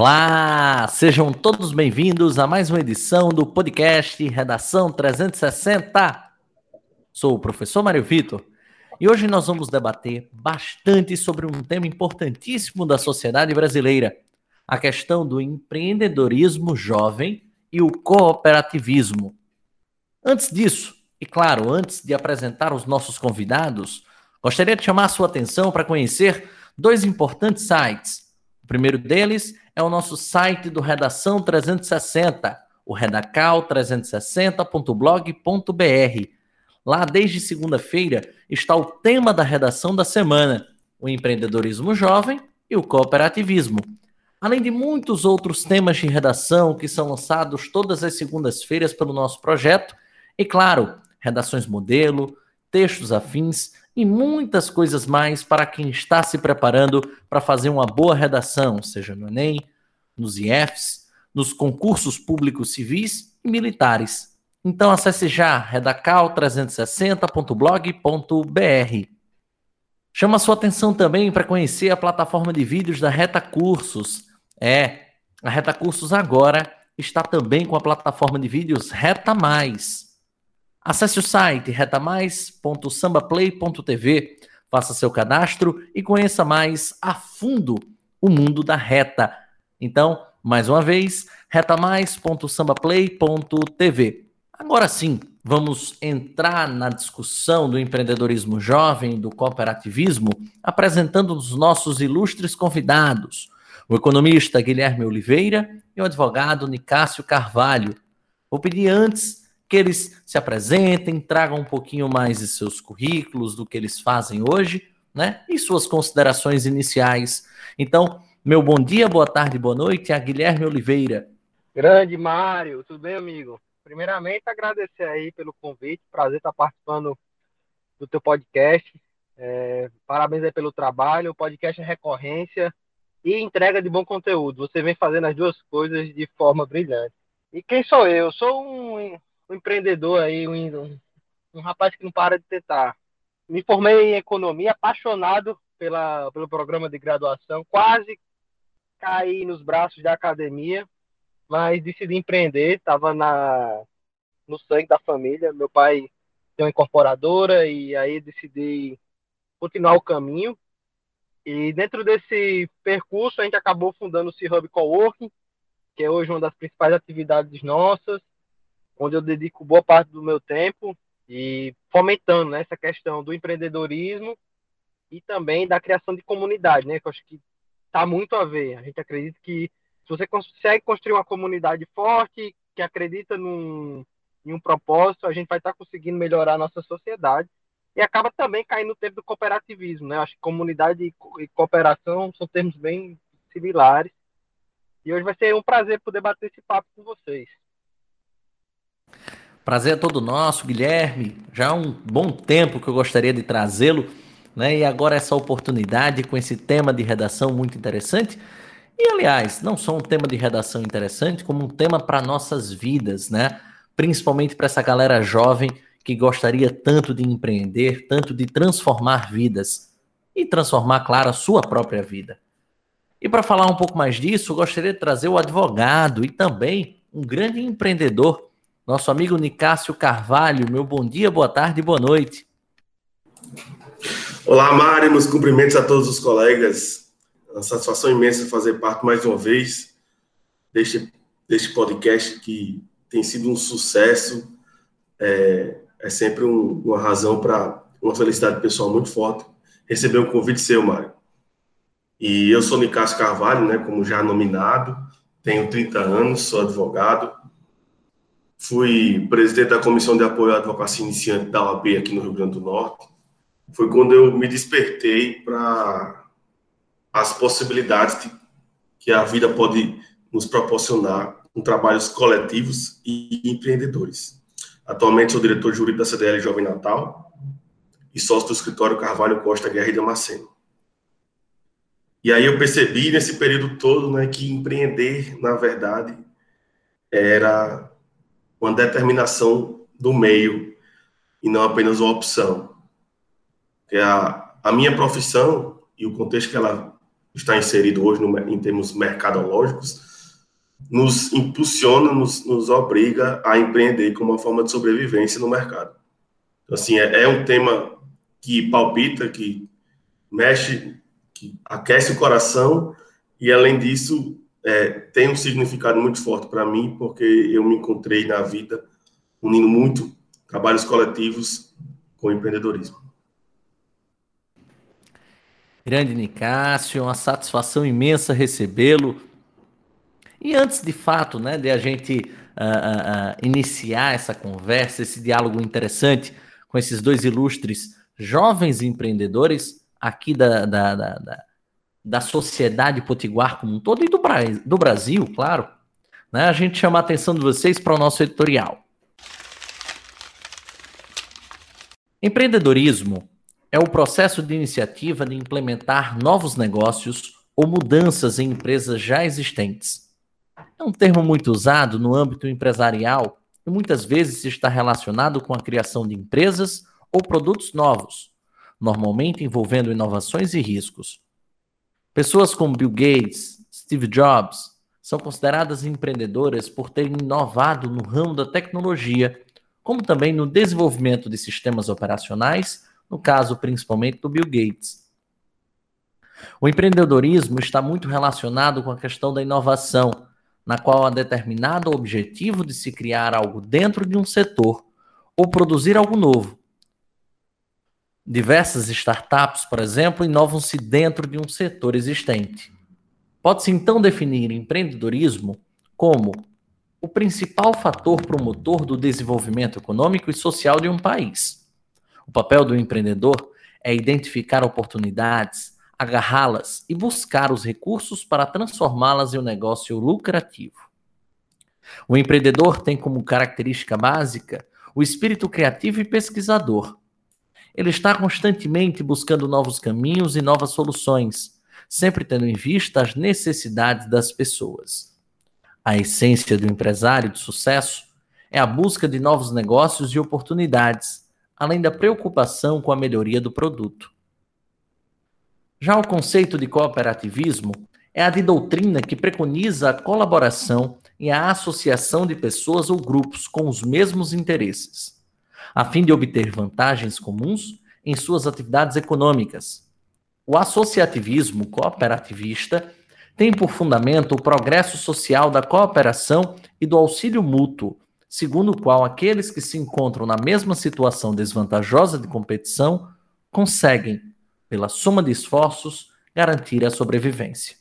Olá, sejam todos bem-vindos a mais uma edição do podcast Redação 360. Sou o professor Mário Vitor e hoje nós vamos debater bastante sobre um tema importantíssimo da sociedade brasileira, a questão do empreendedorismo jovem e o cooperativismo. Antes disso, e claro, antes de apresentar os nossos convidados, gostaria de chamar a sua atenção para conhecer dois importantes sites. O primeiro deles é o nosso site do Redação 360, o redacal360.blog.br. Lá, desde segunda-feira, está o tema da redação da semana: o empreendedorismo jovem e o cooperativismo. Além de muitos outros temas de redação que são lançados todas as segundas-feiras pelo nosso projeto, e claro, redações modelo, textos afins e muitas coisas mais para quem está se preparando para fazer uma boa redação, seja no Enem, nos IEFs, nos concursos públicos civis e militares. Então acesse já redacal360.blog.br. Chama sua atenção também para conhecer a plataforma de vídeos da Reta Cursos. É, a Reta Cursos agora está também com a plataforma de vídeos Reta Mais. Acesse o site retamais.sambaplay.tv, faça seu cadastro e conheça mais a fundo o mundo da reta. Então, mais uma vez, retamais.sambaplay.tv. Agora sim, vamos entrar na discussão do empreendedorismo jovem, do cooperativismo, apresentando os nossos ilustres convidados, o economista Guilherme Oliveira e o advogado Nicásio Carvalho. Vou pedir antes que eles se apresentem, tragam um pouquinho mais de seus currículos, do que eles fazem hoje, né? E suas considerações iniciais. Então, meu bom dia, boa tarde, boa noite a Guilherme Oliveira. Grande Mário, tudo bem, amigo? Primeiramente, agradecer aí pelo convite, prazer estar participando do teu podcast. É, parabéns aí pelo trabalho, o podcast é recorrência e entrega de bom conteúdo. Você vem fazendo as duas coisas de forma brilhante. E quem sou? Eu sou um um empreendedor aí, um, um rapaz que não para de tentar. Me formei em economia, apaixonado pela, pelo programa de graduação, quase caí nos braços da academia, mas decidi empreender, estava na no sangue da família. Meu pai tem uma incorporadora e aí decidi continuar o caminho. E dentro desse percurso, a gente acabou fundando o C-Hub Coworking, que é hoje uma das principais atividades nossas onde eu dedico boa parte do meu tempo e fomentando né, essa questão do empreendedorismo e também da criação de comunidade, né? Que eu acho que está muito a ver. A gente acredita que se você consegue construir uma comunidade forte, que acredita num, em um propósito, a gente vai estar tá conseguindo melhorar a nossa sociedade e acaba também caindo no tempo do cooperativismo, né? Acho que comunidade e cooperação são termos bem similares. E hoje vai ser um prazer poder bater esse papo com vocês. Prazer é todo nosso, Guilherme. Já há um bom tempo que eu gostaria de trazê-lo, né? E agora essa oportunidade com esse tema de redação muito interessante. E aliás, não só um tema de redação interessante, como um tema para nossas vidas, né? Principalmente para essa galera jovem que gostaria tanto de empreender, tanto de transformar vidas e transformar, claro, a sua própria vida. E para falar um pouco mais disso, gostaria de trazer o advogado e também um grande empreendedor nosso amigo Nicásio Carvalho. Meu bom dia, boa tarde boa noite. Olá, Mário, meus cumprimentos a todos os colegas. Uma satisfação imensa fazer parte mais uma vez deste, deste podcast que tem sido um sucesso. É, é sempre um, uma razão para uma felicidade pessoal muito forte receber um convite seu, Mário. E eu sou Nicásio Carvalho, né, como já nominado, tenho 30 anos, sou advogado, fui presidente da Comissão de Apoio à Advocacia Iniciante da OAB aqui no Rio Grande do Norte. Foi quando eu me despertei para as possibilidades de, que a vida pode nos proporcionar com trabalhos coletivos e empreendedores. Atualmente sou diretor jurídico da CDL Jovem Natal e sócio do escritório Carvalho Costa Guerra e Damasceno. E aí eu percebi nesse período todo né, que empreender, na verdade, era uma determinação do meio e não apenas uma opção. Que a, a minha profissão e o contexto que ela está inserido hoje no, em termos mercadológicos, nos impulsiona, nos, nos obriga a empreender como uma forma de sobrevivência no mercado. Então, assim, é, é um tema que palpita, que mexe, que aquece o coração e, além disso, é, tem um significado muito forte para mim, porque eu me encontrei na vida unindo muito trabalhos coletivos com empreendedorismo. Grande Nicásio, uma satisfação imensa recebê-lo. E antes de fato, né, de a gente uh, uh, iniciar essa conversa, esse diálogo interessante com esses dois ilustres jovens empreendedores aqui da, da, da, da, da sociedade potiguar como um todo e do, do Brasil, claro, né, a gente chama a atenção de vocês para o nosso editorial. Empreendedorismo é o processo de iniciativa de implementar novos negócios ou mudanças em empresas já existentes é um termo muito usado no âmbito empresarial e muitas vezes está relacionado com a criação de empresas ou produtos novos, normalmente envolvendo inovações e riscos. Pessoas como Bill Gates, Steve Jobs, são consideradas empreendedoras por terem inovado no ramo da tecnologia, como também no desenvolvimento de sistemas operacionais, no caso principalmente do Bill Gates. O empreendedorismo está muito relacionado com a questão da inovação, na qual há determinado objetivo de se criar algo dentro de um setor ou produzir algo novo. Diversas startups, por exemplo, inovam-se dentro de um setor existente. Pode-se então definir empreendedorismo como o principal fator promotor do desenvolvimento econômico e social de um país. O papel do empreendedor é identificar oportunidades, agarrá-las e buscar os recursos para transformá-las em um negócio lucrativo. O empreendedor tem como característica básica o espírito criativo e pesquisador. Ele está constantemente buscando novos caminhos e novas soluções, sempre tendo em vista as necessidades das pessoas. A essência do empresário de sucesso é a busca de novos negócios e oportunidades, além da preocupação com a melhoria do produto. Já o conceito de cooperativismo é a de doutrina que preconiza a colaboração e a associação de pessoas ou grupos com os mesmos interesses, a fim de obter vantagens comuns em suas atividades econômicas. O associativismo cooperativista tem por fundamento o progresso social da cooperação e do auxílio mútuo, segundo o qual aqueles que se encontram na mesma situação desvantajosa de competição conseguem, pela soma de esforços, garantir a sobrevivência.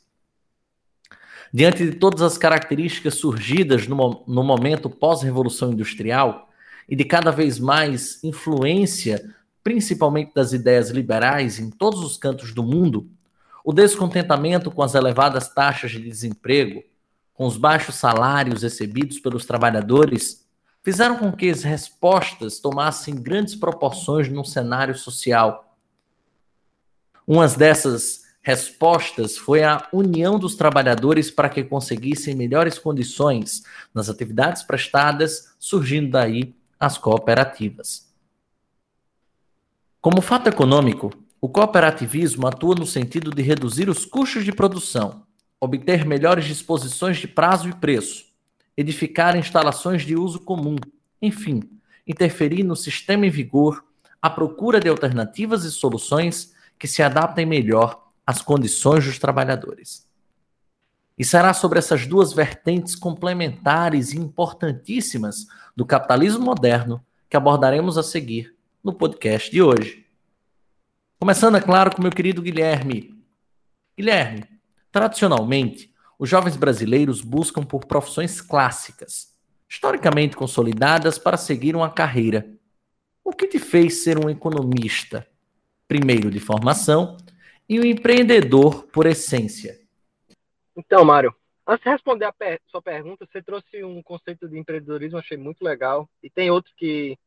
Diante de todas as características surgidas no, no momento pós-revolução industrial e de cada vez mais influência, principalmente das ideias liberais em todos os cantos do mundo, o descontentamento com as elevadas taxas de desemprego, com os baixos salários recebidos pelos trabalhadores, fizeram com que as respostas tomassem grandes proporções num cenário social. Uma dessas respostas foi a união dos trabalhadores para que conseguissem melhores condições nas atividades prestadas, surgindo daí as cooperativas. Como fato econômico, o cooperativismo atua no sentido de reduzir os custos de produção, obter melhores disposições de prazo e preço, edificar instalações de uso comum, enfim, interferir no sistema em vigor, à procura de alternativas e soluções que se adaptem melhor às condições dos trabalhadores. E será sobre essas duas vertentes complementares e importantíssimas do capitalismo moderno que abordaremos a seguir no podcast de hoje. Começando, é claro, com meu querido Guilherme. Guilherme, tradicionalmente, os jovens brasileiros buscam por profissões clássicas, historicamente consolidadas para seguir uma carreira. O que te fez ser um economista? primeiro de formação, e o empreendedor por essência? Então, Mário, antes de responder a per sua pergunta, você trouxe um conceito de empreendedorismo, achei muito legal, e tem outro que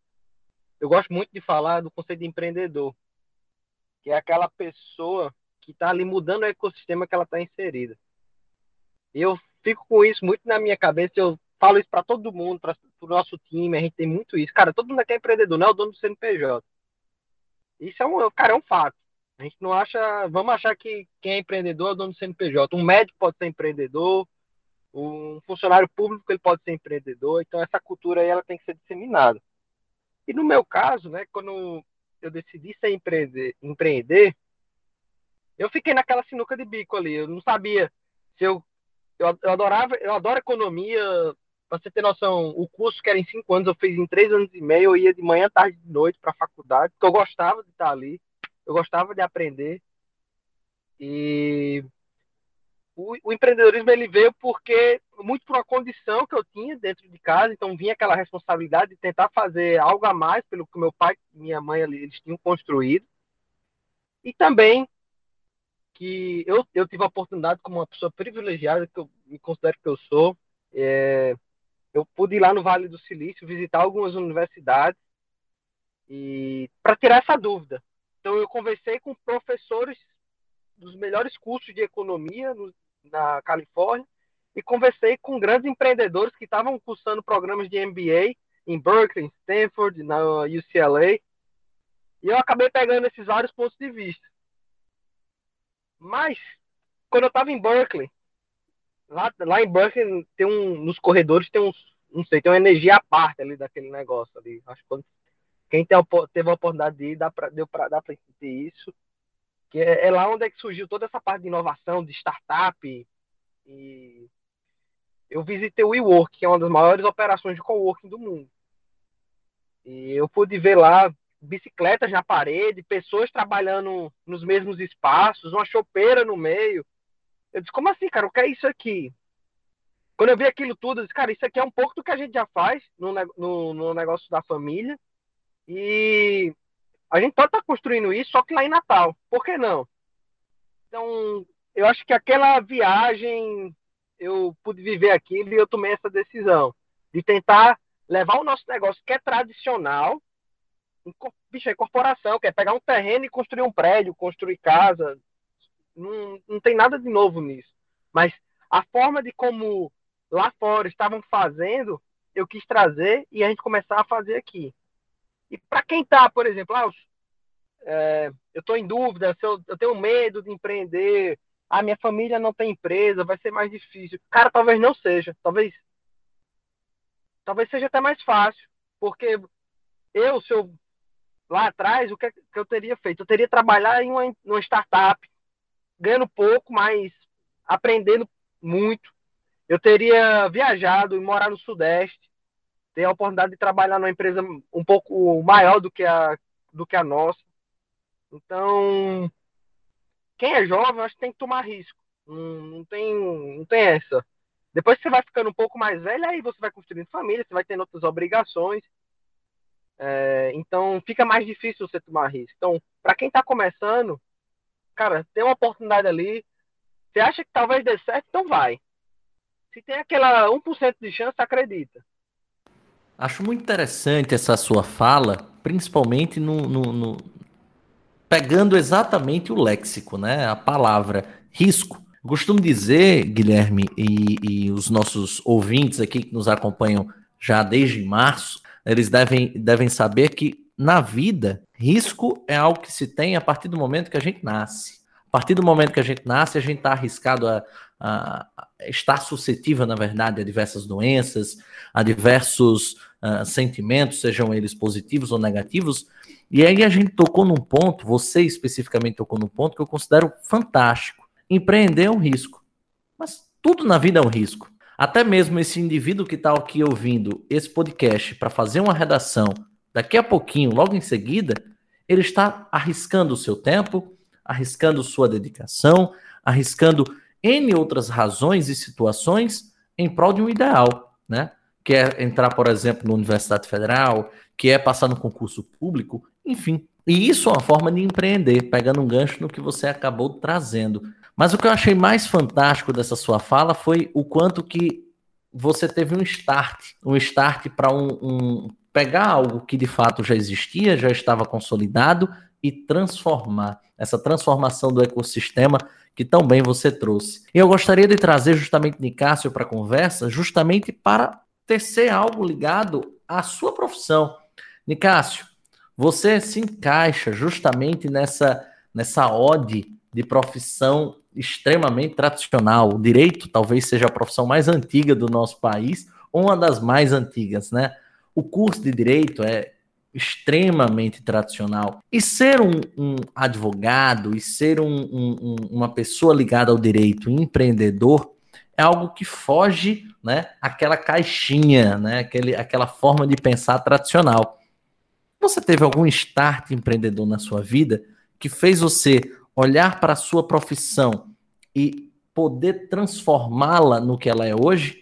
eu gosto muito de falar do conceito de empreendedor, que é aquela pessoa que está ali mudando o ecossistema que ela está inserida. Eu fico com isso muito na minha cabeça, eu falo isso para todo mundo, para o nosso time, a gente tem muito isso. Cara, todo mundo aqui é empreendedor, não é o dono do CNPJ. Isso é um, cara, é um fato. A gente não acha, vamos achar que quem é empreendedor é dono do CNPJ. Um médico pode ser empreendedor, um funcionário público ele pode ser empreendedor. Então essa cultura aí ela tem que ser disseminada. E no meu caso, né, quando eu decidi ser empreender, empreender, eu fiquei naquela sinuca de bico ali. Eu não sabia se eu eu, eu adorava, eu adoro economia. Pra você ter noção, o curso que era em cinco anos, eu fiz em três anos e meio. Eu ia de manhã, tarde e noite para a faculdade, porque eu gostava de estar ali, eu gostava de aprender. E o, o, empreendedorismo ele veio porque muito por uma condição que eu tinha dentro de casa, então vinha aquela responsabilidade de tentar fazer algo a mais pelo que meu pai e minha mãe eles tinham construído. E também que eu, eu tive a oportunidade, como uma pessoa privilegiada, que eu me considero que eu sou, é, eu pude ir lá no Vale do Silício, visitar algumas universidades e para tirar essa dúvida. Então eu conversei com professores dos melhores cursos de economia no, na Califórnia e conversei com grandes empreendedores que estavam cursando programas de MBA em Berkeley, Stanford, na UCLA. E eu acabei pegando esses vários pontos de vista. Mas, quando eu estava em Berkeley, lá, lá em Berkeley tem um, nos corredores tem uns, não sei, tem uma energia à parte ali daquele negócio ali. Acho que quando, quem tem, teve a oportunidade de ir, dá deu pra, dá sentir isso. Que é, é lá onde é que surgiu toda essa parte de inovação, de startup. E eu visitei o WeWork, que é uma das maiores operações de coworking do mundo. E eu pude ver lá bicicletas na parede, pessoas trabalhando nos mesmos espaços, uma chopeira no meio. Eu disse, como assim, cara? O que é isso aqui? Quando eu vi aquilo tudo, eu disse, cara, isso aqui é um pouco do que a gente já faz no, no, no negócio da família. E a gente pode estar tá construindo isso, só que lá em Natal. Por que não? Então, eu acho que aquela viagem, eu pude viver aquilo e eu tomei essa decisão de tentar levar o nosso negócio que é tradicional, bicho, é corporação, quer pegar um terreno e construir um prédio, construir casa. Não, não tem nada de novo nisso. Mas a forma de como lá fora estavam fazendo, eu quis trazer e a gente começar a fazer aqui. E para quem está, por exemplo, ah, é, eu estou em dúvida, eu, eu tenho medo de empreender, a minha família não tem empresa, vai ser mais difícil. Cara, talvez não seja, talvez talvez seja até mais fácil, porque eu, se eu lá atrás, o que, que eu teria feito? Eu teria trabalhado em uma, uma startup, ganhando pouco, mas aprendendo muito. Eu teria viajado e morar no Sudeste, ter a oportunidade de trabalhar numa empresa um pouco maior do que a, do que a nossa. Então, quem é jovem, acho que tem que tomar risco. Não, não, tem, não tem essa. Depois que você vai ficando um pouco mais velho, aí você vai construindo família, você vai tendo outras obrigações. É, então fica mais difícil você tomar risco. Então, para quem está começando, cara, tem uma oportunidade ali. Você acha que talvez dê certo, então vai. Se tem aquela 1% de chance, acredita. Acho muito interessante essa sua fala, principalmente no, no, no, pegando exatamente o léxico, né? A palavra risco. Costumo dizer, Guilherme, e, e os nossos ouvintes aqui que nos acompanham já desde março, eles devem, devem saber que na vida, risco é algo que se tem a partir do momento que a gente nasce. A partir do momento que a gente nasce, a gente está arriscado a, a, estar suscetível, na verdade, a diversas doenças, a diversos uh, sentimentos, sejam eles positivos ou negativos. E aí a gente tocou num ponto, você especificamente tocou num ponto que eu considero fantástico. Empreender é um risco. Mas tudo na vida é um risco. Até mesmo esse indivíduo que está aqui ouvindo esse podcast para fazer uma redação daqui a pouquinho, logo em seguida, ele está arriscando o seu tempo, arriscando sua dedicação, arriscando N outras razões e situações em prol de um ideal, né? Que é entrar, por exemplo, na Universidade Federal, que é passar no concurso público, enfim. E isso é uma forma de empreender, pegando um gancho no que você acabou trazendo. Mas o que eu achei mais fantástico dessa sua fala foi o quanto que você teve um start, um start para um, um, pegar algo que de fato já existia, já estava consolidado e transformar essa transformação do ecossistema que tão bem você trouxe. E eu gostaria de trazer justamente Nicásio para a conversa, justamente para tecer algo ligado à sua profissão. Nicásio, você se encaixa justamente nessa nessa ode de profissão extremamente tradicional. O direito talvez seja a profissão mais antiga do nosso país, uma das mais antigas, né? O curso de direito é extremamente tradicional. E ser um, um advogado e ser um, um, uma pessoa ligada ao direito, empreendedor, é algo que foge, né, aquela caixinha, né, aquele, aquela forma de pensar tradicional. Você teve algum start empreendedor na sua vida que fez você olhar para a sua profissão e poder transformá-la no que ela é hoje?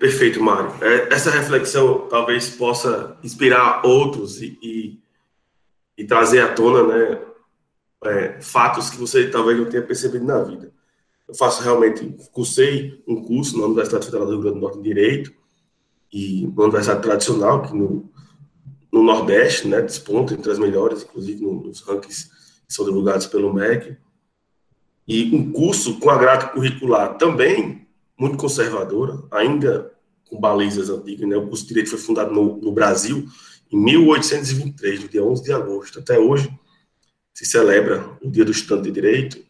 Perfeito, Mário. É, essa reflexão talvez possa inspirar outros e, e, e trazer à tona né, é, fatos que você talvez não tenha percebido na vida. Eu faço realmente, cursei um curso na Universidade Federal do Rio Grande do Norte de Direito e uma universidade tradicional que no, no Nordeste, né, desponta entre as melhores, inclusive nos rankings que são divulgados pelo MEC. E um curso com a grade curricular também muito conservadora, ainda com balizas antigas. Né? O curso de Direito foi fundado no, no Brasil em 1823, no dia 11 de agosto. Até hoje se celebra o Dia do Estudante de Direito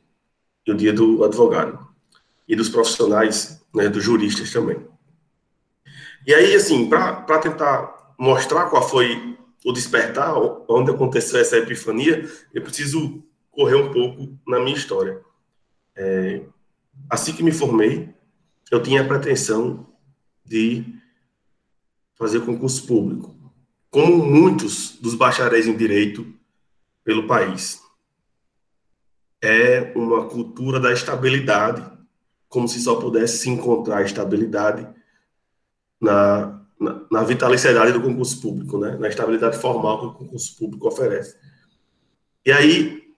e o Dia do Advogado. E dos profissionais, né, dos juristas também. E aí, assim, para tentar mostrar qual foi o despertar, onde aconteceu essa epifania, eu preciso correr um pouco na minha história. É, assim que me formei, eu tinha a pretensão de fazer concurso público, como muitos dos bacharéis em direito pelo país. É uma cultura da estabilidade, como se só pudesse se encontrar estabilidade na, na, na vitaliciedade do concurso público, né? na estabilidade formal que o concurso público oferece. E aí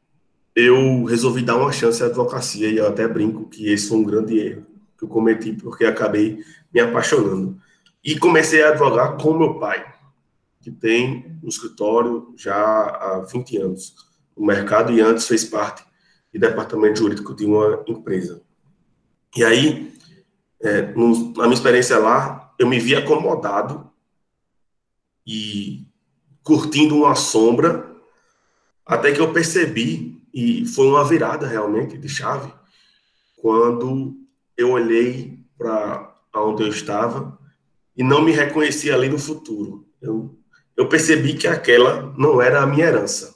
eu resolvi dar uma chance à advocacia, e eu até brinco que esse foi um grande erro que eu cometi porque acabei me apaixonando. E comecei a advogar com meu pai, que tem um escritório já há 20 anos no mercado e antes fez parte do departamento jurídico de uma empresa. E aí, é, no, na minha experiência lá, eu me vi acomodado e curtindo uma sombra, até que eu percebi, e foi uma virada realmente de chave, quando eu olhei para onde eu estava e não me reconheci ali no futuro. Eu, eu percebi que aquela não era a minha herança.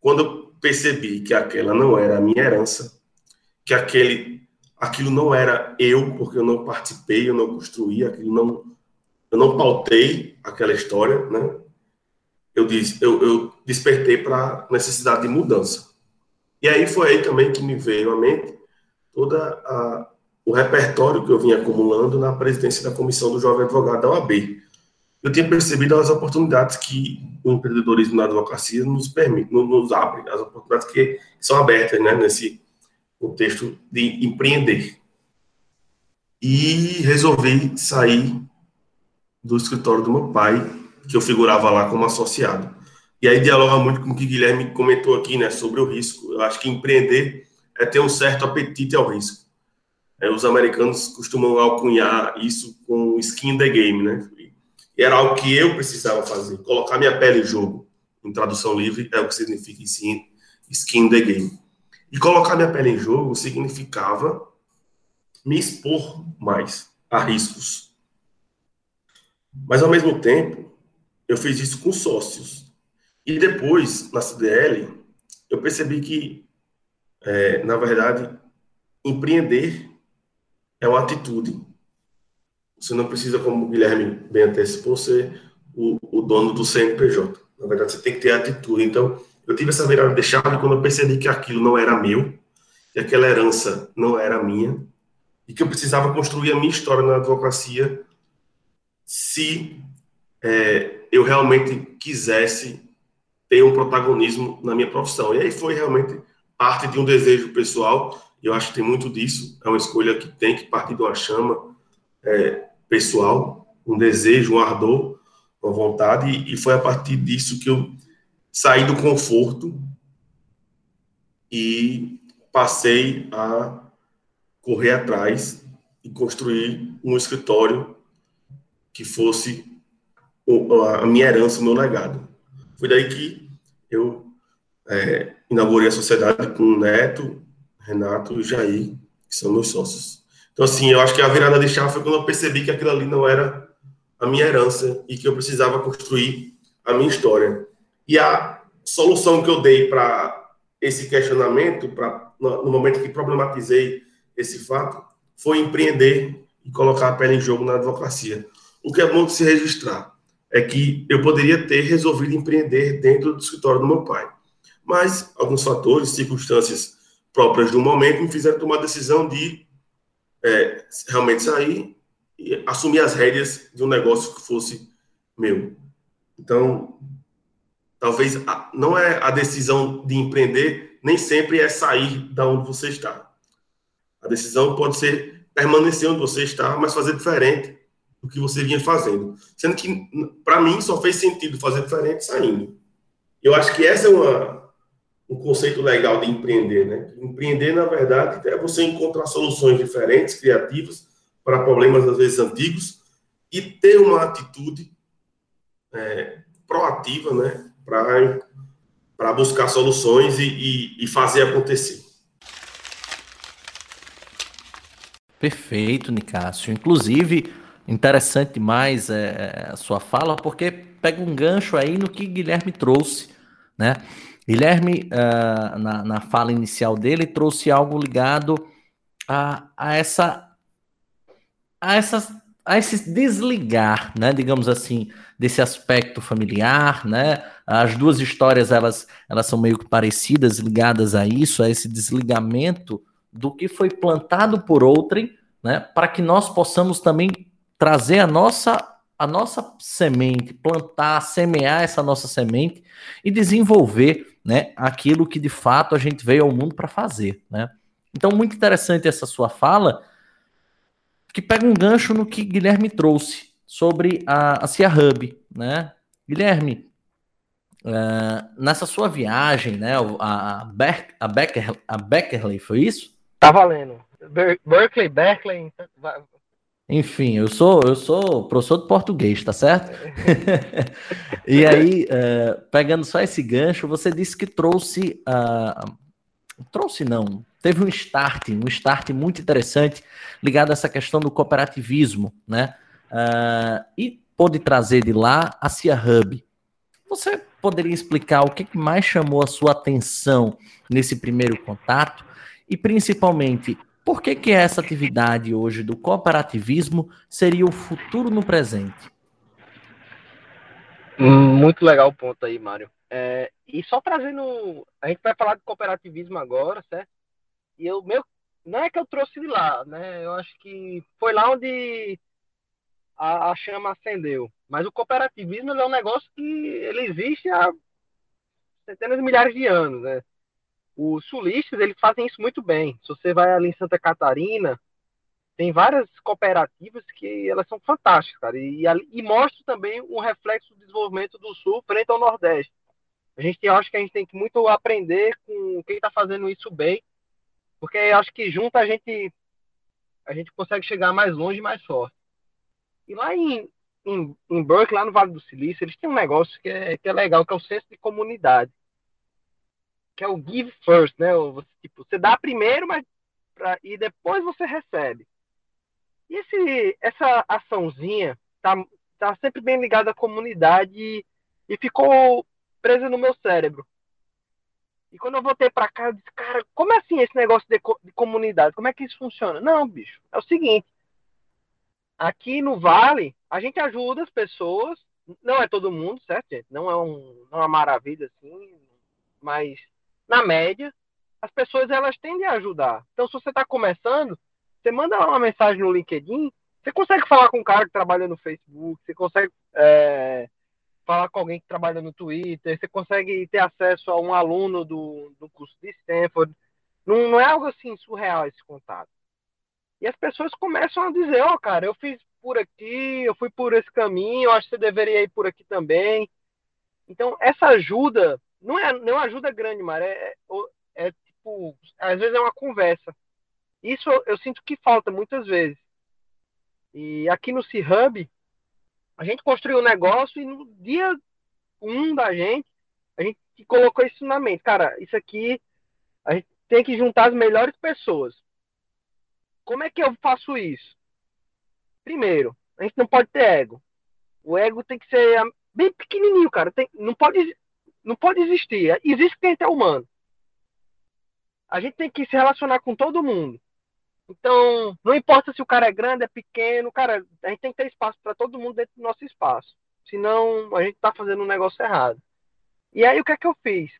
Quando eu percebi que aquela não era a minha herança, que aquele, aquilo não era eu, porque eu não participei, eu não construí, aquilo não, eu não pautei aquela história, né? Eu disse, eu, eu despertei para necessidade de mudança. E aí foi aí também que me veio à mente toda a, o repertório que eu vinha acumulando na presidência da comissão do Jovem Advogado da OAB. Eu tinha percebido as oportunidades que o empreendedorismo na advocacia nos permite, nos abre, as oportunidades que são abertas né, nesse contexto de empreender. E resolvi sair do escritório do meu pai, que eu figurava lá como associado. E aí dialoga muito com o que Guilherme comentou aqui, né, sobre o risco. Eu acho que empreender é ter um certo apetite ao risco. É, os americanos costumam alcunhar isso com skin in the game, né? E era algo que eu precisava fazer, colocar minha pele em jogo. Em tradução livre é o que significa skin, skin in the game. E colocar minha pele em jogo significava me expor mais a riscos. Mas ao mesmo tempo, eu fiz isso com sócios. E depois, na CDL, eu percebi que, é, na verdade, empreender é uma atitude. Você não precisa, como o Guilherme bem antecipou, ser o, o dono do CNPJ. Na verdade, você tem que ter atitude. Então, eu tive essa virada de chave quando eu percebi que aquilo não era meu, que aquela herança não era minha, e que eu precisava construir a minha história na advocacia se é, eu realmente quisesse ter um protagonismo na minha profissão. E aí foi realmente parte de um desejo pessoal eu acho que tem muito disso. É uma escolha que tem que partir de uma chama é, pessoal, um desejo, um ardor, uma vontade. E, e foi a partir disso que eu saí do conforto e passei a correr atrás e construir um escritório que fosse a minha herança, o meu legado. Foi daí que eu é, inaugurei a sociedade com o Neto, Renato e Jair, que são meus sócios. Então, assim, eu acho que a virada de chave foi quando eu percebi que aquilo ali não era a minha herança e que eu precisava construir a minha história. E a solução que eu dei para esse questionamento, pra, no momento que problematizei esse fato, foi empreender e colocar a pele em jogo na advocacia. O que é bom de se registrar é que eu poderia ter resolvido empreender dentro do escritório do meu pai. Mas alguns fatores, circunstâncias próprias do momento me fizeram tomar a decisão de é, realmente sair e assumir as rédeas de um negócio que fosse meu. Então, talvez não é a decisão de empreender, nem sempre é sair da onde você está. A decisão pode ser permanecer onde você está, mas fazer diferente do que você vinha fazendo. Sendo que, para mim, só fez sentido fazer diferente saindo. Eu acho que essa é uma, um conceito legal de empreender, né? Empreender, na verdade, é você encontrar soluções diferentes, criativas, para problemas, às vezes, antigos, e ter uma atitude é, proativa, né? Para buscar soluções e, e, e fazer acontecer. Perfeito, Nicásio. Inclusive, interessante mais é, a sua fala, porque pega um gancho aí no que Guilherme trouxe, né? Guilherme, uh, na, na fala inicial dele, trouxe algo ligado a, a essa a essas a esse desligar, né, digamos assim, desse aspecto familiar, né? As duas histórias elas elas são meio que parecidas, ligadas a isso, a esse desligamento do que foi plantado por outrem, né, para que nós possamos também trazer a nossa a nossa semente, plantar, semear essa nossa semente e desenvolver, né, aquilo que de fato a gente veio ao mundo para fazer, né? Então, muito interessante essa sua fala, que pega um gancho no que Guilherme trouxe sobre a, a Cia Hub, né? Guilherme, uh, nessa sua viagem, né, a, Ber a, Becker, a Beckerley, foi isso? Tá valendo. Ber Berkeley, Berkeley. Enfim, eu sou eu sou professor de português, tá certo? e aí, uh, pegando só esse gancho, você disse que trouxe, uh, trouxe não, teve um start, um start muito interessante ligado a essa questão do cooperativismo, né? Uh, e pôde trazer de lá a Cia Hub. Você poderia explicar o que mais chamou a sua atenção nesse primeiro contato e principalmente, por que, que essa atividade hoje do cooperativismo seria o futuro no presente? Muito legal o ponto aí, Mário. É, e só trazendo. A gente vai falar de cooperativismo agora, certo? E eu meu, não é que eu trouxe de lá, né? Eu acho que foi lá onde a, a chama acendeu. Mas o cooperativismo é um negócio que ele existe há centenas de milhares de anos, né? Os sulistas, eles fazem isso muito bem. Se você vai ali em Santa Catarina, tem várias cooperativas que elas são fantásticas, cara. E, e, e mostra também um reflexo do desenvolvimento do Sul frente ao Nordeste. A gente acho que a gente tem que muito aprender com quem está fazendo isso bem, porque acho que junto a gente a gente consegue chegar mais longe e mais forte. E lá em, em, em Berkeley, lá no Vale do Silício, eles têm um negócio que é, que é legal, que é o senso de comunidade que é o give first, né? Você, tipo, você dá primeiro, mas pra, e depois você recebe. E esse, essa açãozinha tá, tá sempre bem ligada à comunidade e, e ficou presa no meu cérebro. E quando eu voltei para cá, eu disse, cara, como é assim esse negócio de, de, comunidade? Como é que isso funciona? Não, bicho, é o seguinte. Aqui no Vale, a gente ajuda as pessoas. Não é todo mundo, certo, gente? Não é, um, não é uma maravilha assim, mas na média, as pessoas elas tendem a ajudar. Então, se você está começando, você manda uma mensagem no LinkedIn, você consegue falar com um cara que trabalha no Facebook, você consegue é, falar com alguém que trabalha no Twitter, você consegue ter acesso a um aluno do, do curso de Stanford. Não, não é algo assim surreal esse contato. E as pessoas começam a dizer, ó, oh, cara, eu fiz por aqui, eu fui por esse caminho, eu acho que você deveria ir por aqui também. Então, essa ajuda não é, não ajuda grande, Mara. É, é, é, tipo, às vezes é uma conversa. Isso eu, eu sinto que falta muitas vezes. E aqui no C-Hub, a gente construiu um negócio e no dia um da gente, a gente colocou isso na mente. Cara, isso aqui, a gente tem que juntar as melhores pessoas. Como é que eu faço isso? Primeiro, a gente não pode ter ego. O ego tem que ser bem pequenininho, cara. Tem, não, pode, não pode existir. Existe quem é humano. A gente tem que se relacionar com todo mundo. Então, não importa se o cara é grande, é pequeno, cara, a gente tem que ter espaço para todo mundo dentro do nosso espaço. Senão, a gente está fazendo um negócio errado. E aí, o que é que eu fiz?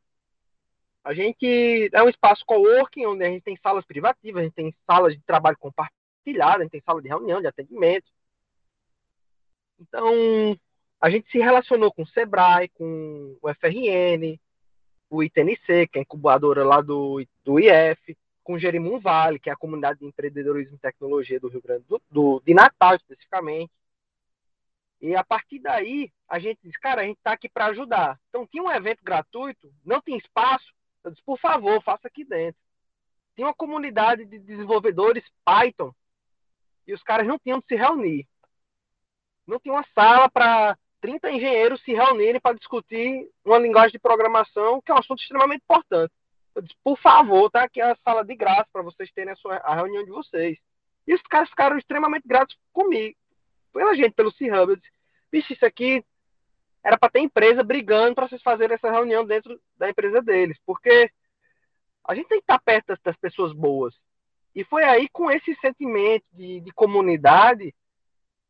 A gente é um espaço coworking, onde a gente tem salas privativas, a gente tem salas de trabalho compartilhada, a gente tem sala de reunião, de atendimento. Então, a gente se relacionou com o Sebrae, com o FRN, o ITNC, que é a incubadora lá do, do IF, com o Jerimum Vale, que é a comunidade de empreendedorismo e tecnologia do Rio Grande do, do de Natal, especificamente. E a partir daí, a gente disse, cara, a gente está aqui para ajudar. Então, tinha um evento gratuito, não tinha espaço. Eu disse, por favor, faça aqui dentro. Tinha uma comunidade de desenvolvedores Python e os caras não tinham de se reunir. Não tinha uma sala para 30 engenheiros se reunirem para discutir uma linguagem de programação, que é um assunto extremamente importante. Eu disse, por favor, tá aqui a sala de graça para vocês terem a, sua, a reunião de vocês. E os caras ficaram extremamente gratos comigo, pela gente, pelo C-Hub. Eu disse, bicho, isso aqui era para ter empresa brigando para vocês fazerem essa reunião dentro da empresa deles, porque a gente tem que estar perto das, pessoas boas. E foi aí com esse sentimento de, de comunidade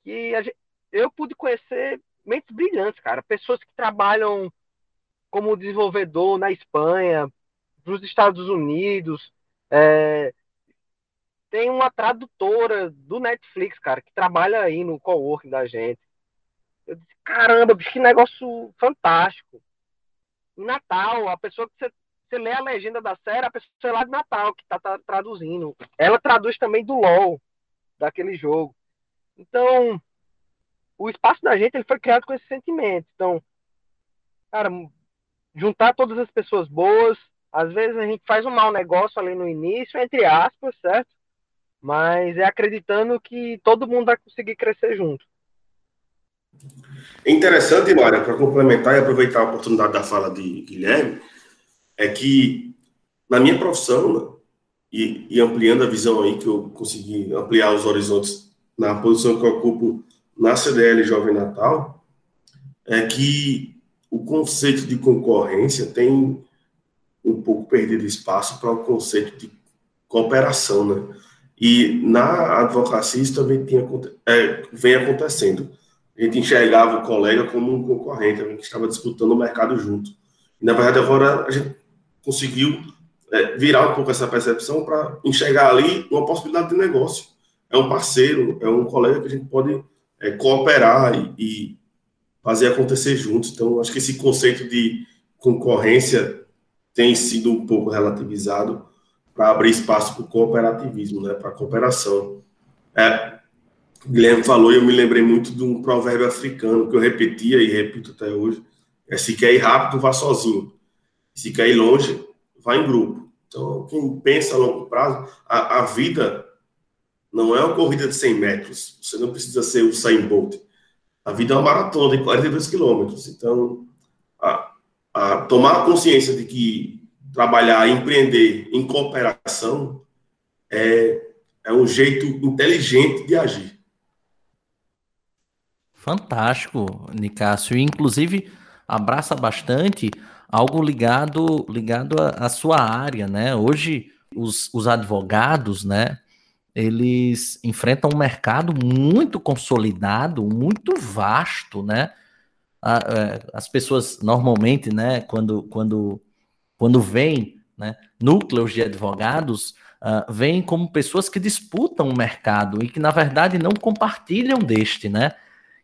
que gente, eu pude conhecer mentes brilhantes, cara. Pessoas que trabalham como desenvolvedor na Espanha, nos Estados Unidos. É, tem uma tradutora do Netflix, cara, que trabalha aí no coworking da gente. Eu disse, caramba, bicho, que negócio fantástico. Em Natal, a pessoa que você, você lê a legenda da série, a pessoa é lá de Natal que tá, tá traduzindo. Ela traduz também do LOL, daquele jogo. Então, o espaço da gente ele foi criado com esse sentimento. Então, cara, juntar todas as pessoas boas, às vezes a gente faz um mau negócio ali no início, entre aspas, certo? Mas é acreditando que todo mundo vai conseguir crescer junto. É interessante, Mário, para complementar e aproveitar a oportunidade da fala de Guilherme, é que na minha profissão, né, e, e, ampliando a visão aí, que eu consegui ampliar os horizontes na posição que eu ocupo na CDL Jovem Natal, é que o conceito de concorrência tem um pouco perdido espaço para o conceito de cooperação, né? E na advocacia isso também tinha, é, vem acontecendo. A gente enxergava o colega como um concorrente, que estava disputando o mercado junto. E, na verdade, agora a gente conseguiu é, virar um pouco essa percepção para enxergar ali uma possibilidade de negócio. É um parceiro, é um colega que a gente pode é, cooperar e, e fazer acontecer juntos. Então, acho que esse conceito de concorrência tem sido um pouco relativizado para abrir espaço para o cooperativismo, né, para a cooperação. É, Guilherme falou e eu me lembrei muito de um provérbio africano que eu repetia e repito até hoje: é se quer ir rápido, vá sozinho. Se quer ir longe, vá em grupo. Então, quem pensa a longo prazo, a, a vida não é uma corrida de 100 metros. Você não precisa ser o 100 Bolt. A vida é uma maratona de 42 quilômetros. Então, a, a tomar consciência de que trabalhar, empreender em cooperação é, é um jeito inteligente de agir. Fantástico, Nicásio. Inclusive, abraça bastante algo ligado ligado à sua área, né? Hoje, os, os advogados, né? Eles enfrentam um mercado muito consolidado, muito vasto, né? É, as pessoas normalmente, né, quando, quando, quando vêm né, núcleos de advogados, uh, vêm como pessoas que disputam o mercado e que, na verdade, não compartilham deste, né?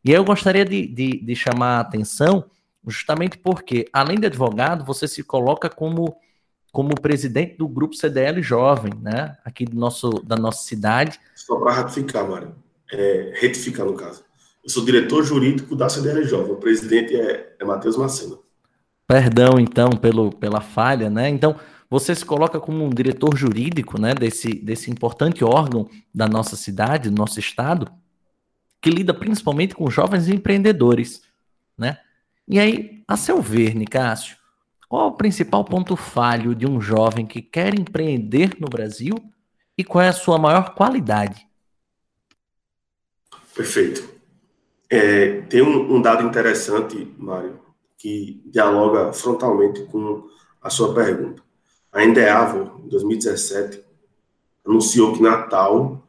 E eu gostaria de, de, de chamar a atenção justamente porque, além de advogado, você se coloca como, como presidente do grupo CDL Jovem, né? Aqui do nosso, da nossa cidade. Só para ratificar, Mário. É, retificar, no caso. Eu sou diretor jurídico da CDL Jovem. O presidente é, é Matheus Macena. Perdão, então, pelo, pela falha, né? Então, você se coloca como um diretor jurídico, né, desse, desse importante órgão da nossa cidade, do nosso estado, que lida principalmente com jovens empreendedores, né? E aí, a seu ver, Nicásio, qual o principal ponto falho de um jovem que quer empreender no Brasil e qual é a sua maior qualidade? Perfeito. É, tem um, um, dado interessante, Mário, que dialoga frontalmente com a sua pergunta. A Endeavor, em 2017, anunciou que Natal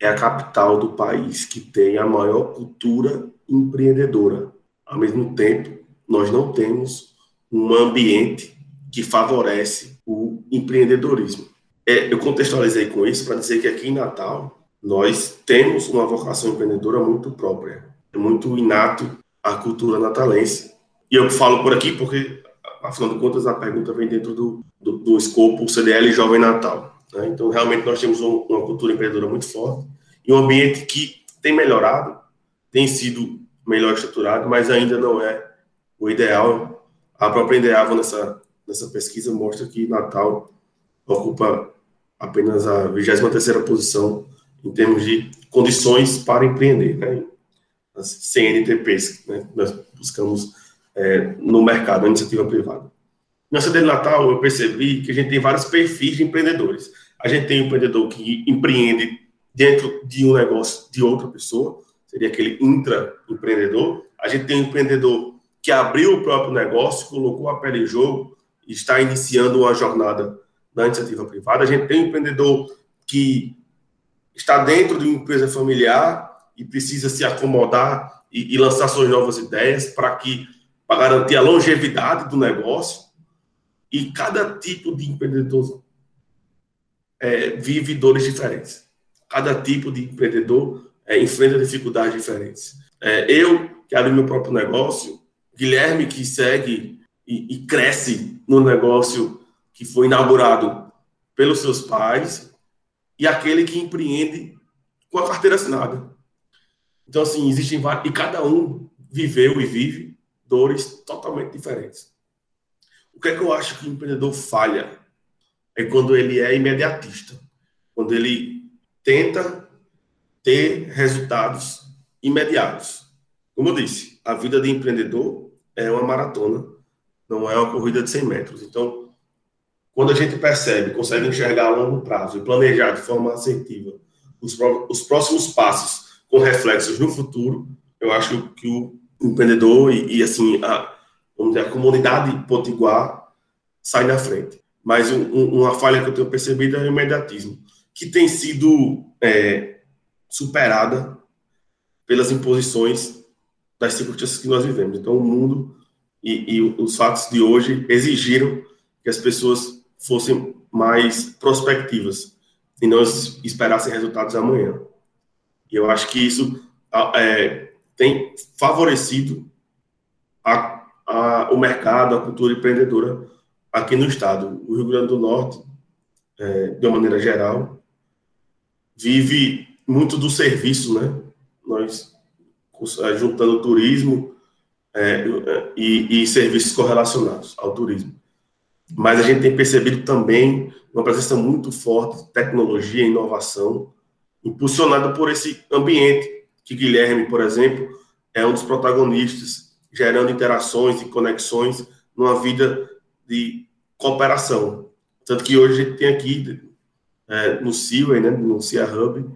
é a capital do país que tem a maior cultura empreendedora. Ao mesmo tempo, nós não temos um ambiente que favorece o empreendedorismo. É, eu contextualizei com isso para dizer que aqui em Natal nós temos uma vocação empreendedora muito própria, muito inato à cultura natalense. E eu falo por aqui porque, afinal de contas, a pergunta vem dentro do, do, do escopo CDL Jovem Natal. Né? Então, realmente, nós temos um, uma cultura empreendedora muito forte e um ambiente que tem melhorado, tem sido melhor estruturado, mas ainda não é o ideal. A própria Endeavor, nessa, nessa pesquisa, mostra que Natal ocupa apenas a 23ª posição em termos de condições para empreender, né? As CNTPs, né? Nós buscamos é, no mercado, na iniciativa privada. Na cidade de Natal, eu percebi que a gente tem vários perfis de empreendedores. A gente tem um empreendedor que empreende dentro de um negócio de outra pessoa, seria aquele intraempreendedor. A gente tem um empreendedor que abriu o próprio negócio, colocou a pele em jogo e está iniciando uma jornada na iniciativa privada. A gente tem um empreendedor que está dentro de uma empresa familiar e precisa se acomodar e, e lançar suas novas ideias para que para garantir a longevidade do negócio. E cada tipo de empreendedor é, vive dores diferentes. Cada tipo de empreendedor é, enfrenta dificuldades diferentes. É, eu, que abri meu próprio negócio, Guilherme, que segue e, e cresce no negócio que foi inaugurado pelos seus pais, e aquele que empreende com a carteira assinada. Então, assim, existem vários, e cada um viveu e vive dores totalmente diferentes. O que é que eu acho que o empreendedor falha? É quando ele é imediatista, quando ele tenta ter resultados imediatos. Como eu disse, a vida de empreendedor é uma maratona, não é uma corrida de 100 metros. Então, quando a gente percebe, consegue enxergar a longo prazo e planejar de forma assertiva os, os próximos passos com reflexos no futuro, eu acho que o empreendedor e, e assim, a, vamos dizer, a comunidade potiguar sai na frente. Mas um, um, uma falha que eu tenho percebido é o imediatismo, que tem sido é, superada pelas imposições das circunstâncias que nós vivemos. Então, o mundo e, e os fatos de hoje exigiram que as pessoas fossem mais prospectivas e não esperassem resultados amanhã. E eu acho que isso é, tem favorecido a, a, o mercado, a cultura empreendedora aqui no estado. O Rio Grande do Norte, é, de uma maneira geral, vive muito do serviço, né? Nós juntando turismo é, e, e serviços correlacionados ao turismo mas a gente tem percebido também uma presença muito forte de tecnologia e inovação, impulsionada por esse ambiente, que Guilherme, por exemplo, é um dos protagonistas, gerando interações e conexões numa vida de cooperação. Tanto que hoje a gente tem aqui, é, no CIWA, né, no CIA Hub,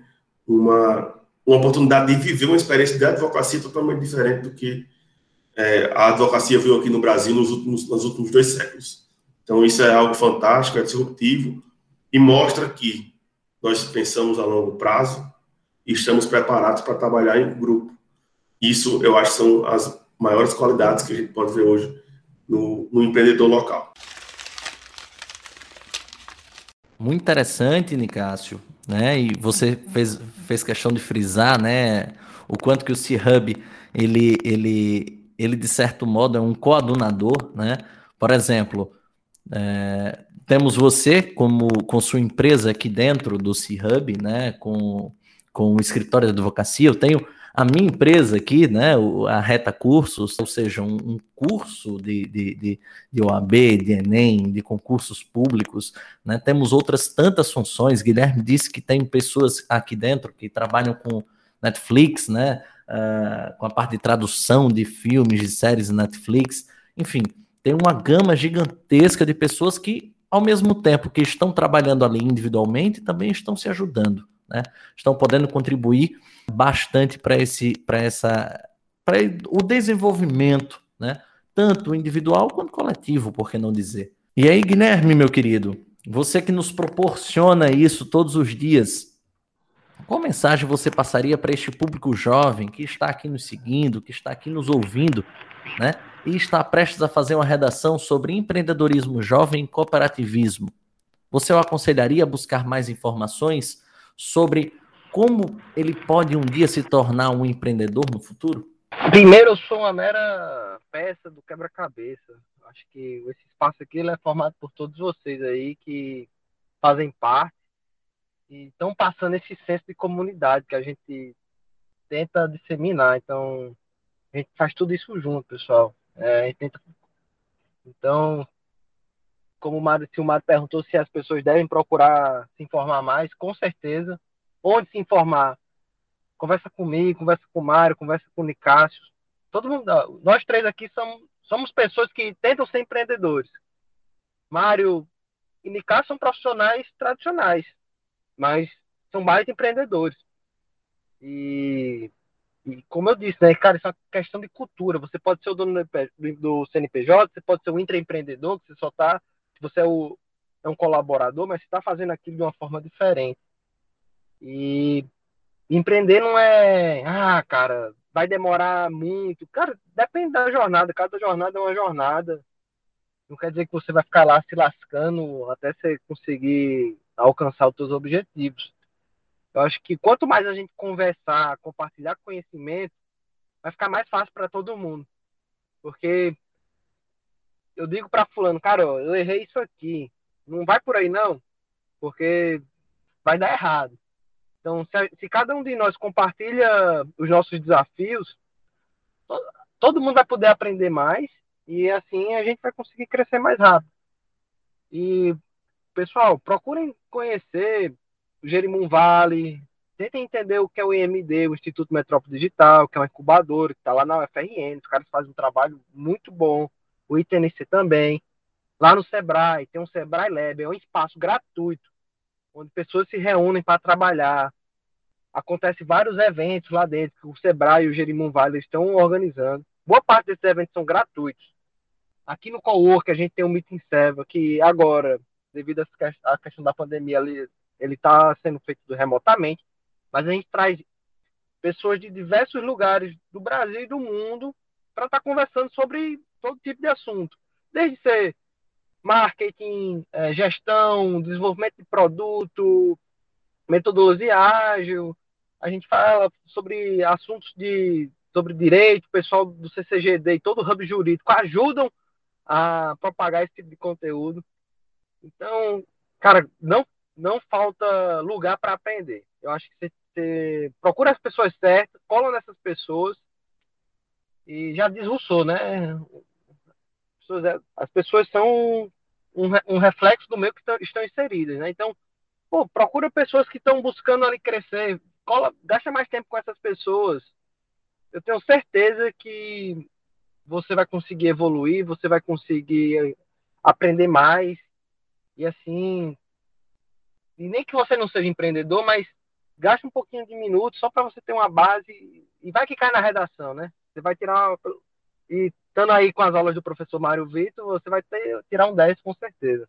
uma, uma oportunidade de viver uma experiência de advocacia totalmente diferente do que é, a advocacia veio aqui no Brasil nos últimos, nos últimos dois séculos. Então, isso é algo fantástico, é disruptivo e mostra que nós pensamos a longo prazo e estamos preparados para trabalhar em grupo. Isso, eu acho, são as maiores qualidades que a gente pode ver hoje no, no empreendedor local. Muito interessante, Nicásio, né? E você fez, fez questão de frisar, né, o quanto que o C-Hub, ele, ele, ele, de certo modo, é um coadunador, né? Por exemplo, é, temos você como com sua empresa aqui dentro do C-Hub, né, com, com o escritório de advocacia. Eu tenho a minha empresa aqui, né, a Reta Cursos, ou seja, um, curso de, de, de, de, OAB, de Enem, de concursos públicos. Né, temos outras tantas funções. Guilherme disse que tem pessoas aqui dentro que trabalham com Netflix, né, uh, com a parte de tradução de filmes, de séries Netflix. Enfim, tem uma gama gigantesca de pessoas que, ao mesmo tempo que estão trabalhando ali individualmente, também estão se ajudando, né? Estão podendo contribuir bastante para esse, para essa, para o desenvolvimento, né? Tanto individual quanto coletivo, por que não dizer? E aí, Guilherme, meu querido, você que nos proporciona isso todos os dias, qual mensagem você passaria para este público jovem que está aqui nos seguindo, que está aqui nos ouvindo, né? E está prestes a fazer uma redação sobre empreendedorismo jovem e cooperativismo. Você o aconselharia a buscar mais informações sobre como ele pode um dia se tornar um empreendedor no futuro? Primeiro, eu sou uma mera peça do quebra-cabeça. Acho que esse espaço aqui é formado por todos vocês aí que fazem parte e estão passando esse senso de comunidade que a gente tenta disseminar. Então, a gente faz tudo isso junto, pessoal. É, tenta... Então, como o Mário, se o perguntou se as pessoas devem procurar se informar mais, com certeza. Onde se informar? Conversa comigo, conversa com o Mário, conversa com o Nicásio. Todo mundo, nós três aqui somos, somos pessoas que tentam ser empreendedores. Mário e Nicásio são profissionais tradicionais mas são mais empreendedores. E, e, como eu disse, né, cara, isso é uma questão de cultura. Você pode ser o dono do, CNPJ, você pode ser um intraempreendedor, que você só está, você é, o, é um colaborador, mas você está fazendo aquilo de uma forma diferente. E empreender não é, ah, cara, vai demorar muito. Cara, depende da jornada, cada jornada é uma jornada. Não quer dizer que você vai ficar lá se lascando até você conseguir alcançar os seus objetivos. Eu acho que quanto mais a gente conversar, compartilhar conhecimento, vai ficar mais fácil para todo mundo. Porque eu digo para fulano, cara, eu errei isso aqui. Não vai por aí não, porque vai dar errado. Então, se, se cada um de nós compartilha os nossos desafios, todo, todo mundo vai poder aprender mais e assim a gente vai conseguir crescer mais rápido. E pessoal, procurem conhecer o Jerimum Vale, tentem entender o que é o IMD, o Instituto Metrópole Digital, que é um incubador, que está lá na UFRN, os caras fazem um trabalho muito bom, o ITNC também. Lá no Sebrae, tem um Sebrae Lab, é um espaço gratuito, onde pessoas se reúnem para trabalhar. Acontece vários eventos lá dentro, que o Sebrae e o Jerimum Vale estão organizando. Boa parte desses eventos são gratuitos. Aqui no Cowork a gente tem o Meeting Serva, que agora devido à questão da pandemia, ele está sendo feito remotamente, mas a gente traz pessoas de diversos lugares do Brasil e do mundo para estar tá conversando sobre todo tipo de assunto, desde ser marketing, é, gestão, desenvolvimento de produto, metodologia ágil, a gente fala sobre assuntos de sobre direito, o pessoal do CCGD e todo o hub jurídico ajudam a propagar esse tipo de conteúdo. Então, cara, não, não falta lugar para aprender. Eu acho que você, você, procura as pessoas certas, cola nessas pessoas e já diz Rousseau, né? As pessoas são um, um reflexo do meio que estão inseridas, né? Então, pô, procura pessoas que estão buscando ali crescer, cola, gasta mais tempo com essas pessoas. Eu tenho certeza que você vai conseguir evoluir, você vai conseguir aprender mais e assim, e nem que você não seja empreendedor, mas gaste um pouquinho de minutos só para você ter uma base e vai que cai na redação, né? Você vai tirar uma, e estando aí com as aulas do professor Mário Vitor, você vai ter, tirar um 10 com certeza.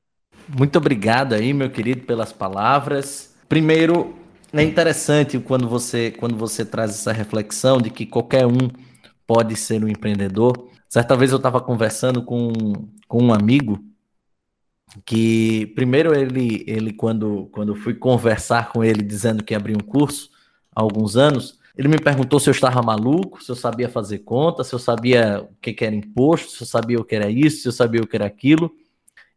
Muito obrigado aí, meu querido, pelas palavras. Primeiro, é interessante quando você quando você traz essa reflexão de que qualquer um pode ser um empreendedor. Certa vez eu estava conversando com, com um amigo que primeiro ele, ele quando, quando fui conversar com ele dizendo que abria um curso há alguns anos, ele me perguntou se eu estava maluco, se eu sabia fazer conta, se eu sabia o que, era imposto, se eu sabia o que era isso, se eu sabia o que era aquilo.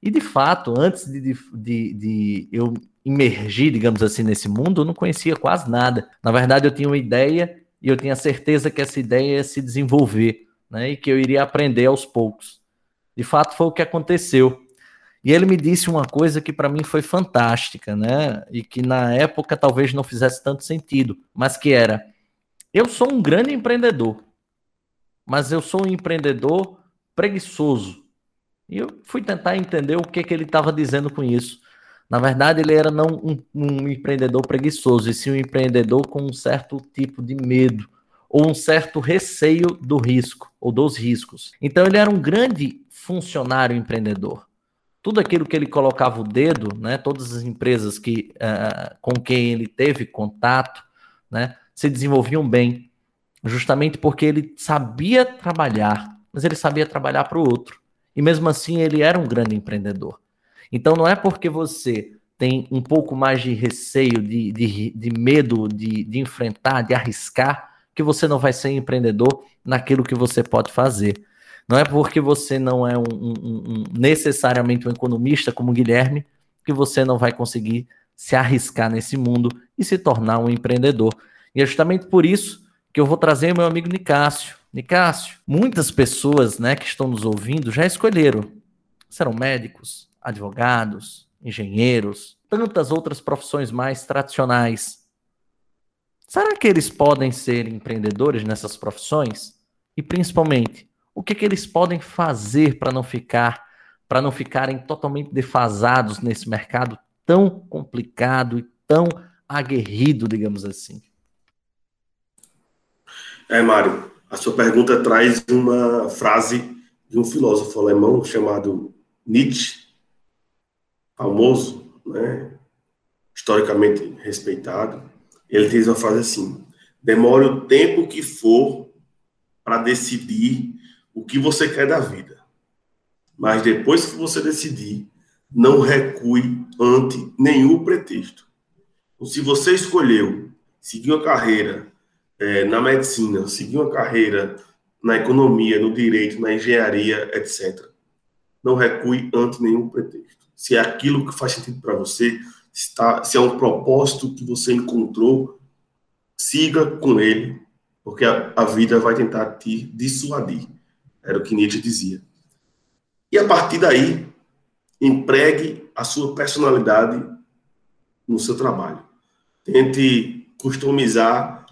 E de fato, antes de, de, de, eu imergir, digamos assim, nesse mundo, eu não conhecia quase nada. Na verdade, eu tinha uma ideia e eu tinha certeza que essa ideia ia se desenvolver, né? E que eu iria aprender aos poucos. De fato, foi o que aconteceu. E ele me disse uma coisa que para mim foi fantástica, né? E que na época talvez não fizesse tanto sentido, mas que era: eu sou um grande empreendedor, mas eu sou um empreendedor preguiçoso. E eu fui tentar entender o que, que ele estava dizendo com isso. Na verdade, ele era não um, um, empreendedor preguiçoso, e sim um empreendedor com um certo tipo de medo, ou um certo receio do risco, ou dos riscos. Então, ele era um grande funcionário empreendedor. Tudo aquilo que ele colocava o dedo, né, todas as empresas que, uh, com quem ele teve contato, né, se desenvolviam bem, justamente porque ele sabia trabalhar, mas ele sabia trabalhar para o outro. E mesmo assim, ele era um grande empreendedor. Então, não é porque você tem um pouco mais de receio, de, de, de medo de, de enfrentar, de arriscar, que você não vai ser empreendedor naquilo que você pode fazer. Não é porque você não é um, um, um, necessariamente um economista como o Guilherme que você não vai conseguir se arriscar nesse mundo e se tornar um empreendedor. E é justamente por isso que eu vou trazer meu amigo Nicásio. Nicásio, muitas pessoas né, que estão nos ouvindo já escolheram. Serão médicos, advogados, engenheiros, tantas outras profissões mais tradicionais. Será que eles podem ser empreendedores nessas profissões? E principalmente, o que, que eles podem fazer para não ficar, para não ficarem totalmente defasados nesse mercado tão complicado e tão aguerrido, digamos assim? É, Mário, a sua pergunta traz uma frase de um filósofo alemão chamado Nietzsche, famoso, né, historicamente respeitado. Ele diz uma frase assim: demore o tempo que for para decidir o que você quer da vida. Mas depois que você decidir, não recue ante nenhum pretexto. Então, se você escolheu seguir uma carreira é, na medicina, seguir uma carreira na economia, no direito, na engenharia, etc., não recue ante nenhum pretexto. Se é aquilo que faz sentido para você, está, se é um propósito que você encontrou, siga com ele, porque a, a vida vai tentar te dissuadir. Era o que Nietzsche dizia. E a partir daí, empregue a sua personalidade no seu trabalho. Tente customizar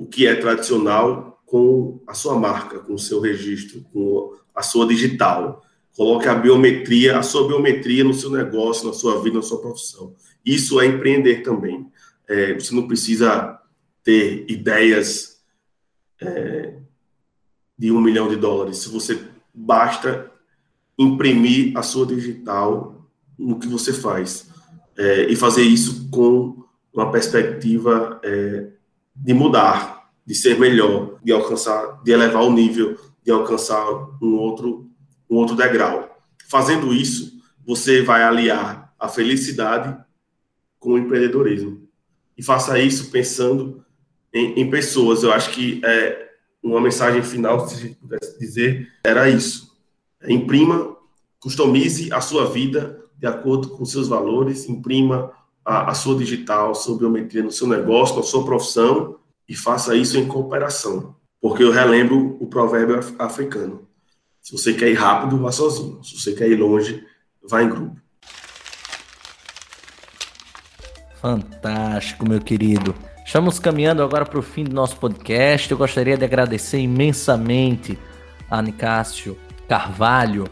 o que é tradicional com a sua marca, com o seu registro, com a sua digital. Coloque a biometria, a sua biometria no seu negócio, na sua vida, na sua profissão. Isso é empreender também. É, você não precisa ter ideias é, de um milhão de dólares. Se você basta imprimir a sua digital no que você faz é, e fazer isso com uma perspectiva é, de mudar, de ser melhor, de alcançar, de elevar o nível, de alcançar um outro um outro degrau. Fazendo isso, você vai aliar a felicidade com o empreendedorismo. E faça isso pensando em, em pessoas. Eu acho que é, uma mensagem final, se a gente pudesse dizer, era isso. Imprima, customize a sua vida de acordo com seus valores, imprima a, a sua digital, a sua biometria no seu negócio, na sua profissão e faça isso em cooperação. Porque eu relembro o provérbio africano. Se você quer ir rápido, vá sozinho. Se você quer ir longe, vá em grupo. Fantástico, meu querido. Estamos caminhando agora para o fim do nosso podcast. Eu gostaria de agradecer imensamente a Nicásio Carvalho,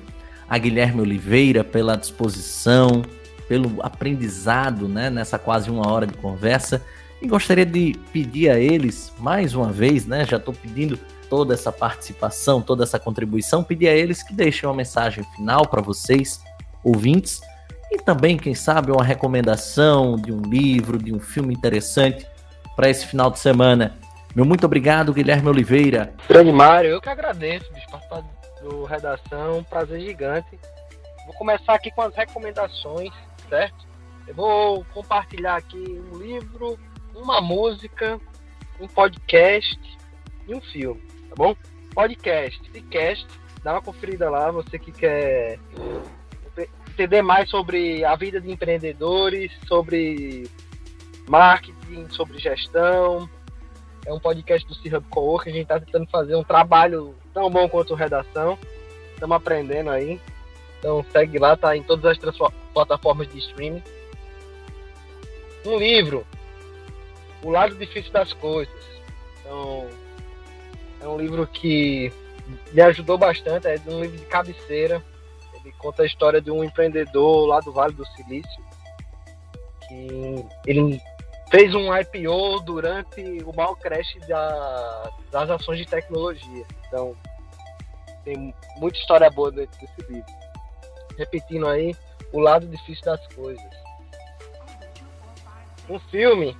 a Guilherme Oliveira pela disposição, pelo aprendizado né, nessa quase uma hora de conversa. E gostaria de pedir a eles, mais uma vez, né, já estou pedindo toda essa participação, toda essa contribuição, pedir a eles que deixem uma mensagem final para vocês, ouvintes, e também, quem sabe, uma recomendação de um livro, de um filme interessante para esse final de semana. Meu muito obrigado, Guilherme Oliveira. Grande Mário, eu que agradeço, bicho, participar do Redação, um prazer gigante. Vou começar aqui com as recomendações, certo? Eu vou compartilhar aqui um livro, uma música, um podcast e um filme, tá bom? Podcast, Cast, dá uma conferida lá, você que quer entender mais sobre a vida de empreendedores, sobre marketing, sobre gestão. É um podcast do C-Hub Co-work. A gente está tentando fazer um trabalho tão bom quanto redação. Estamos aprendendo aí. Então segue lá, tá em todas as plataformas de streaming. Um livro, O Lado Difícil das Coisas. Então, é um livro que me ajudou bastante, é um livro de cabeceira. que conta a história de um empreendedor lá do Vale do Silício, que ele fez um IPO durante o mau crash da, das ações de tecnologia. Então, tem muita história boa dentro desse livro. Repetindo aí, o lado difícil das coisas. Um filme.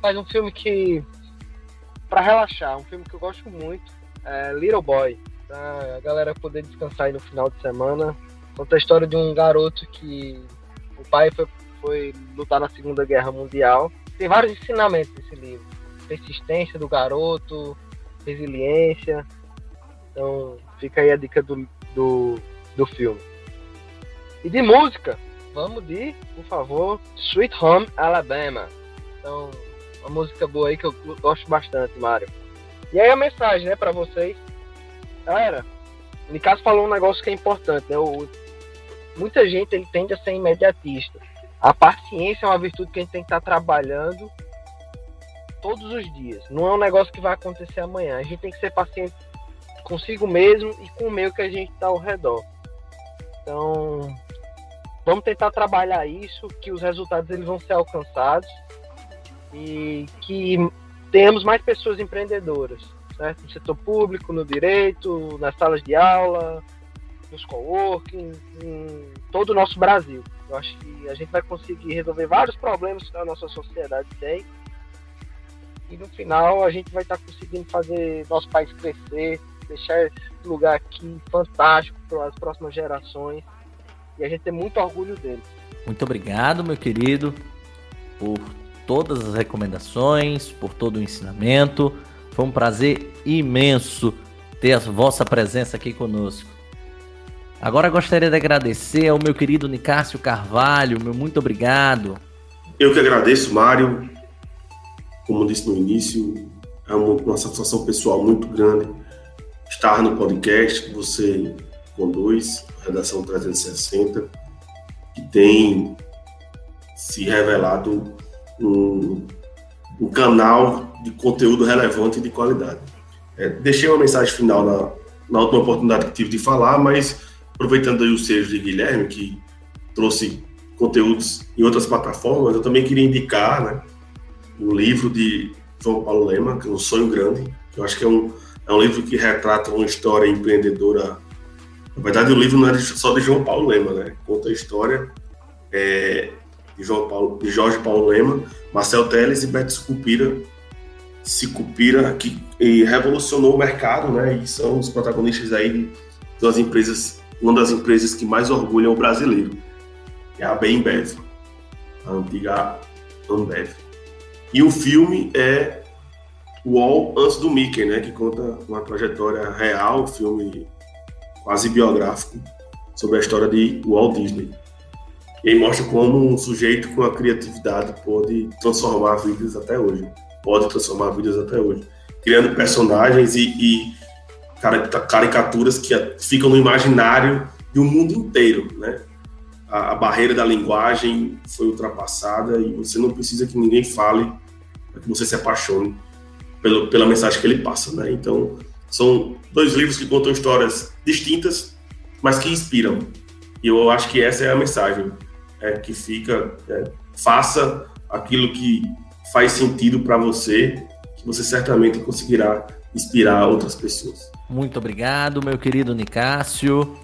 Faz um filme que. para relaxar, um filme que eu gosto muito. É Little Boy. Pra a galera poder descansar aí no final de semana. Conta a história de um garoto que o pai foi foi lutar na Segunda Guerra Mundial. Tem vários ensinamentos nesse livro. Persistência do garoto, resiliência. Então fica aí a dica do, do, do filme. E de música, vamos de, por favor, Sweet Home Alabama. Então, uma música boa aí que eu gosto bastante, Mário. E aí a mensagem, né, para vocês. Galera, o Nicasso falou um negócio que é importante, né? O, muita gente ele tende a ser imediatista. A paciência é uma virtude que a gente tem que estar trabalhando todos os dias. Não é um negócio que vai acontecer amanhã. A gente tem que ser paciente consigo mesmo e com o meio que a gente está ao redor. Então, vamos tentar trabalhar isso, que os resultados eles vão ser alcançados e que tenhamos mais pessoas empreendedoras, certo? no setor público, no direito, nas salas de aula, nos coworking, em todo o nosso Brasil. Eu acho que a gente vai conseguir resolver vários problemas que a nossa sociedade tem. E no final a gente vai estar conseguindo fazer nosso país crescer, deixar esse lugar aqui fantástico para as próximas gerações. E a gente tem muito orgulho dele. Muito obrigado, meu querido, por todas as recomendações, por todo o ensinamento. Foi um prazer imenso ter a vossa presença aqui conosco. Agora gostaria de agradecer ao meu querido Nicásio Carvalho, meu muito obrigado. Eu que agradeço, Mário. Como disse no início, é uma, uma satisfação pessoal muito grande estar no podcast você conduz, Redação 360, que tem se revelado um, um canal de conteúdo relevante e de qualidade. É, deixei uma mensagem final na, na última oportunidade que tive de falar, mas aproveitando aí o seja de Guilherme, que trouxe conteúdos em outras plataformas, eu também queria indicar né, o livro de João Paulo Lema, que é Um Sonho Grande, que eu acho que é um, é um livro que retrata uma história empreendedora. Na verdade, o livro não é só de João Paulo Lema, né? Conta a história é, de, João Paulo, de Jorge Paulo Lema, Marcel Teles e Beto Sicupira, Sicupira, que revolucionou o mercado, né? E são os protagonistas aí das empresas uma das empresas que mais orgulham o brasileiro, é a Bembev, a antiga Ambev. E o filme é Wall antes do Mickey, né, que conta uma trajetória real, filme quase biográfico sobre a história de Walt Disney. E mostra como um sujeito com a criatividade pode transformar vidas até hoje. Pode transformar vidas até hoje. Criando personagens e, e caricaturas que ficam no imaginário do mundo inteiro, né? A, a, barreira da linguagem foi ultrapassada e você não precisa que ninguém fale para que você se apaixone pelo, pela mensagem que ele passa, né? Então, são dois livros que contam histórias distintas, mas que inspiram. E eu acho que essa é a mensagem é, que fica. É, faça aquilo que faz sentido para você, que você certamente conseguirá inspirar outras pessoas. Muito obrigado, meu querido Nicásio.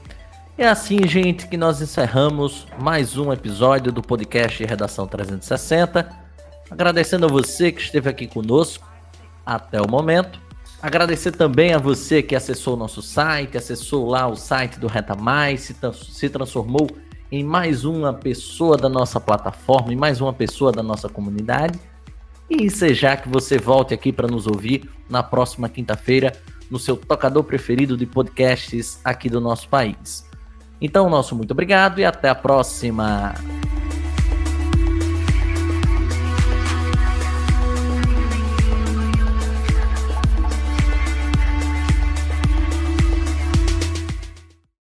É assim, gente, que nós encerramos mais um episódio do podcast Redação 360. Agradecendo a você que esteve aqui conosco até o momento. Agradecer também a você que acessou o nosso site, acessou lá o site do Reta Mais, se, se transformou em mais uma pessoa da nossa plataforma, em mais uma pessoa da nossa comunidade. E seja que você volte aqui para nos ouvir na próxima quinta-feira no seu tocador preferido de podcasts aqui do nosso país. Então, nosso muito obrigado e até a próxima!